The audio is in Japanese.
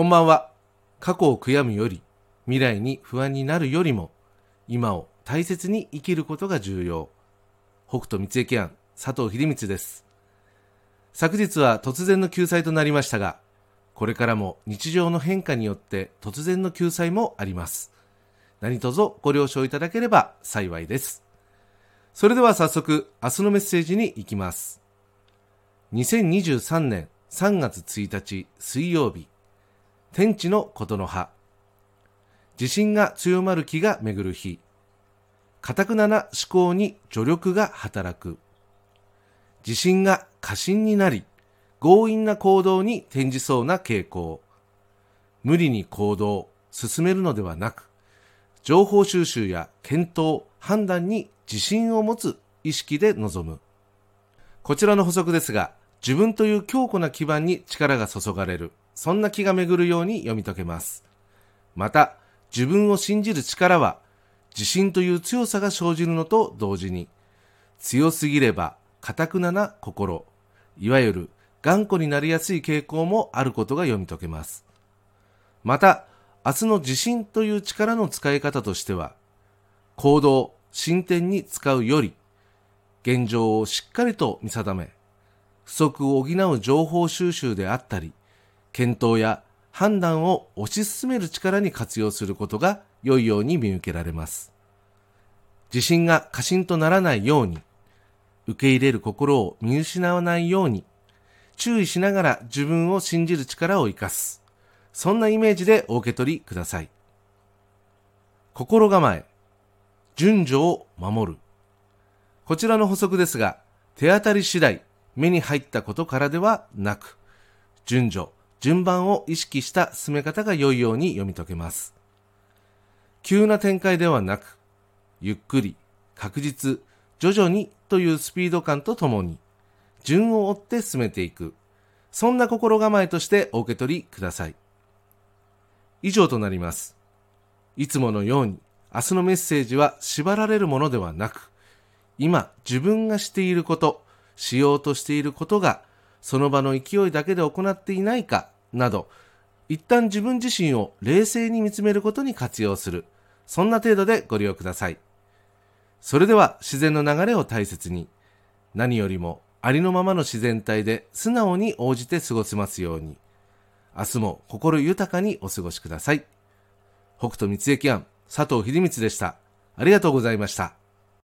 こんばんは。過去を悔やむより、未来に不安になるよりも、今を大切に生きることが重要。北斗三重庵、佐藤秀光です。昨日は突然の救済となりましたが、これからも日常の変化によって突然の救済もあります。何卒ご了承いただければ幸いです。それでは早速、明日のメッセージに行きます。2023年3月1日水曜日、天地のことの葉。自信が強まる気が巡る日。かたくなな思考に助力が働く。自信が過信になり、強引な行動に転じそうな傾向。無理に行動、進めるのではなく、情報収集や検討、判断に自信を持つ意識で臨む。こちらの補足ですが、自分という強固な基盤に力が注がれる。そんな気が巡るように読み解けます。また、自分を信じる力は、自信という強さが生じるのと同時に、強すぎれば、堅くなな心、いわゆる頑固になりやすい傾向もあることが読み解けます。また、明日の自信という力の使い方としては、行動、進展に使うより、現状をしっかりと見定め、不足を補う情報収集であったり、検討や判断を推し進める力に活用することが良いように見受けられます。自信が過信とならないように、受け入れる心を見失わないように、注意しながら自分を信じる力を活かす。そんなイメージでお受け取りください。心構え、順序を守る。こちらの補足ですが、手当たり次第、目に入ったことからではなく、順序、順番を意識した進め方が良いように読み解けます。急な展開ではなく、ゆっくり、確実、徐々にというスピード感とともに、順を追って進めていく。そんな心構えとしてお受け取りください。以上となります。いつものように、明日のメッセージは縛られるものではなく、今自分がしていること、しようとしていることがその場の勢いだけで行っていないかなど、一旦自分自身を冷静に見つめることに活用する。そんな程度でご利用ください。それでは自然の流れを大切に、何よりもありのままの自然体で素直に応じて過ごせますように、明日も心豊かにお過ごしください。北斗三重庵、佐藤秀光でした。ありがとうございました。